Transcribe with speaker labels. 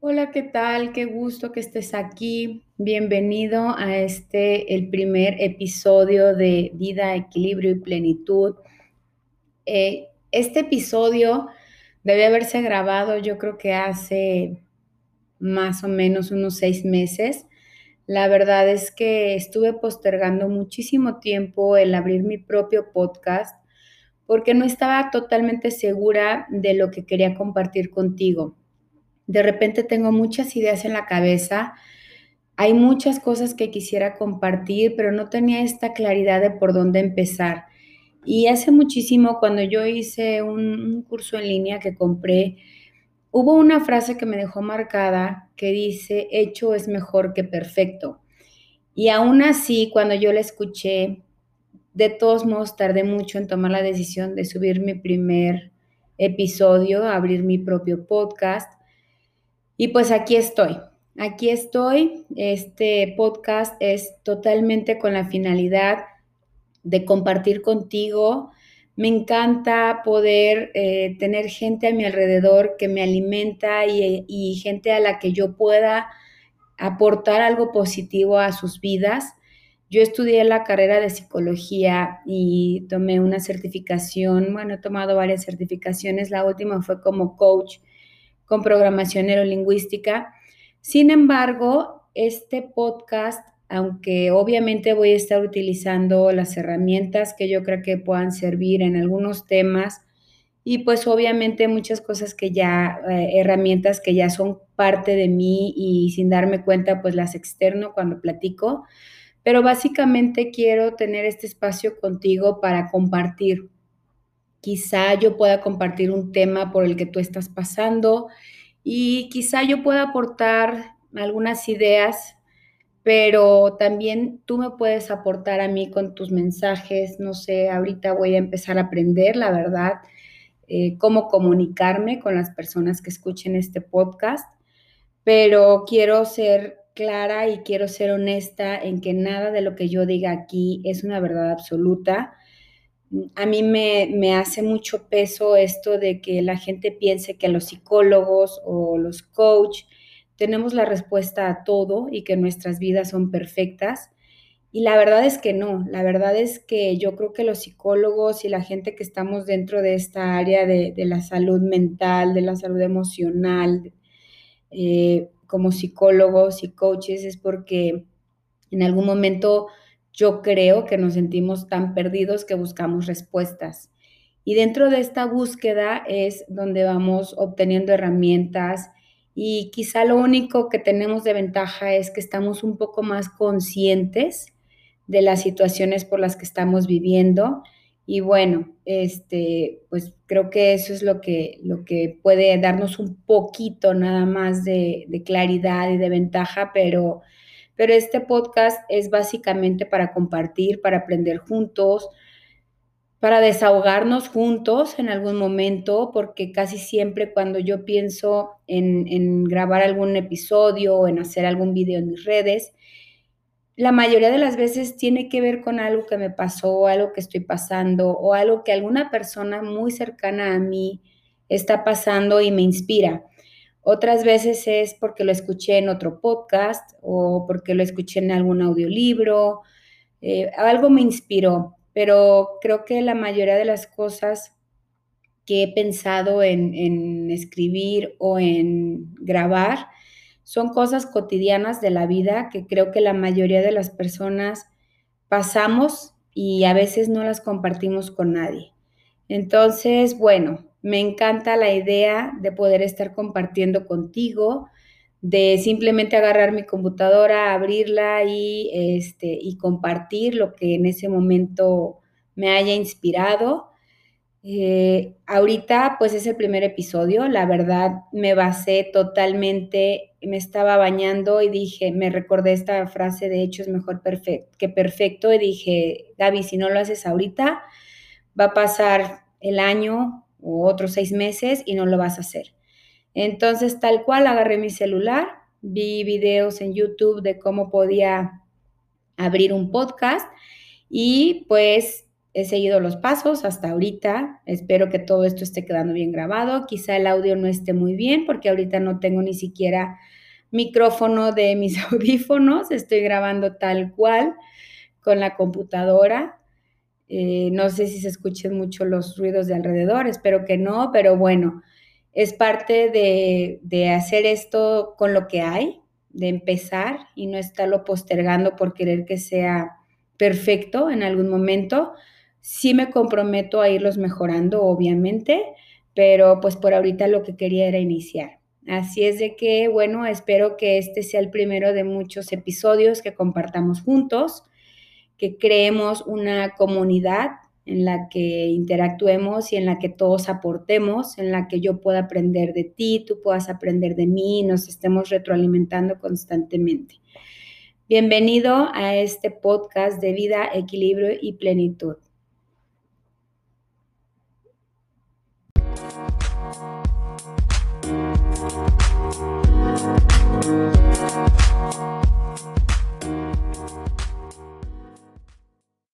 Speaker 1: hola, ¿qué tal? Qué gusto que estés aquí. Bienvenido a este, el primer episodio de Vida, Equilibrio y Plenitud. Eh, este episodio debe haberse grabado yo creo que hace más o menos unos seis meses. La verdad es que estuve postergando muchísimo tiempo el abrir mi propio podcast porque no estaba totalmente segura de lo que quería compartir contigo. De repente tengo muchas ideas en la cabeza, hay muchas cosas que quisiera compartir, pero no tenía esta claridad de por dónde empezar. Y hace muchísimo, cuando yo hice un, curso en línea que compré, hubo una frase que me dejó marcada que dice, hecho es mejor que perfecto. Y aún así, cuando yo la escuché, de todos modos tardé mucho en tomar la decisión de subir mi primer episodio, abrir mi propio podcast. Y pues aquí estoy, aquí estoy. Este podcast es totalmente con la finalidad de compartir contigo. Me encanta poder eh, tener gente a mi alrededor que me alimenta y, y gente a la que yo pueda aportar algo positivo a sus vidas. Yo estudié la carrera de psicología y tomé una certificación, bueno, he tomado varias certificaciones, la última fue como coach con programación neurolingüística. Sin embargo, este podcast, aunque obviamente voy a estar utilizando las herramientas que yo creo que puedan servir en algunos temas y pues obviamente muchas cosas que ya, eh, herramientas que ya son parte de mí y sin darme cuenta pues las externo cuando platico, pero básicamente quiero tener este espacio contigo para compartir Quizá yo pueda compartir un tema por el que tú estás pasando y quizá yo pueda aportar algunas ideas, pero también tú me puedes aportar a mí con tus mensajes. No sé, ahorita voy a empezar a aprender, la verdad, eh, cómo comunicarme con las personas que escuchen este podcast, pero quiero ser clara y quiero ser honesta en que nada de lo que yo diga aquí es una verdad absoluta a mí me, hace mucho peso esto de que la gente piense que los psicólogos o los coach tenemos la respuesta a todo y que nuestras vidas son perfectas. Y la verdad es que no, la verdad es que yo creo que los psicólogos y la gente que estamos dentro de esta área de, la salud mental, de la salud emocional, eh, como psicólogos y coaches, es porque en algún momento yo creo que nos sentimos tan perdidos que buscamos respuestas. Y dentro de esta búsqueda es donde vamos obteniendo herramientas y quizá lo único que tenemos de ventaja es que estamos un poco más conscientes de las situaciones por las que estamos viviendo. Y bueno, este, pues creo que eso es lo que, lo que puede darnos un poquito nada más de, de claridad y de ventaja, pero pero este podcast es básicamente para compartir, para aprender juntos, para desahogarnos juntos en algún momento, porque casi siempre cuando yo pienso en, grabar algún episodio o en hacer algún video en mis redes, la mayoría de las veces tiene que ver con algo que me pasó, algo que estoy pasando o algo que alguna persona muy cercana a mí está pasando y me inspira. Otras veces es porque lo escuché en otro podcast o porque lo escuché en algún audiolibro. Eh, algo me inspiró, pero creo que la mayoría de las cosas que he pensado en, en escribir o en grabar son cosas cotidianas de la vida que creo que la mayoría de las personas pasamos y a veces no las compartimos con nadie. Entonces, bueno, me encanta la idea de poder estar compartiendo contigo, de simplemente agarrar mi computadora, abrirla y, este, y compartir lo que en ese momento me haya inspirado. Eh, ahorita pues es el primer episodio, la verdad me basé totalmente, me estaba bañando y dije, me recordé esta frase de hecho es mejor que perfecto y dije, Gaby, si no lo haces ahorita, va a pasar el año o otros seis meses y no lo vas a hacer. Entonces, tal cual, agarré mi celular, vi videos en YouTube de cómo podía abrir un podcast y pues he seguido los pasos hasta ahorita. Espero que todo esto esté quedando bien grabado. Quizá el audio no esté muy bien porque ahorita no tengo ni siquiera micrófono de mis audífonos. Estoy grabando tal cual con la computadora. Eh, no sé si se escuchen mucho los ruidos de alrededor, espero que no, pero bueno, es parte de, de hacer esto con lo que hay, de empezar y no estarlo postergando por querer que sea perfecto en algún momento. Sí me comprometo a irlos mejorando, obviamente, pero pues por ahorita lo que quería era iniciar. Así es de que, bueno, espero que este sea el primero de muchos episodios que compartamos juntos, que creemos una comunidad en la que interactuemos y en la que todos aportemos, en la que yo pueda aprender de ti, tú puedas aprender de mí, nos estemos retroalimentando constantemente. Bienvenido a este podcast de vida, equilibrio y plenitud.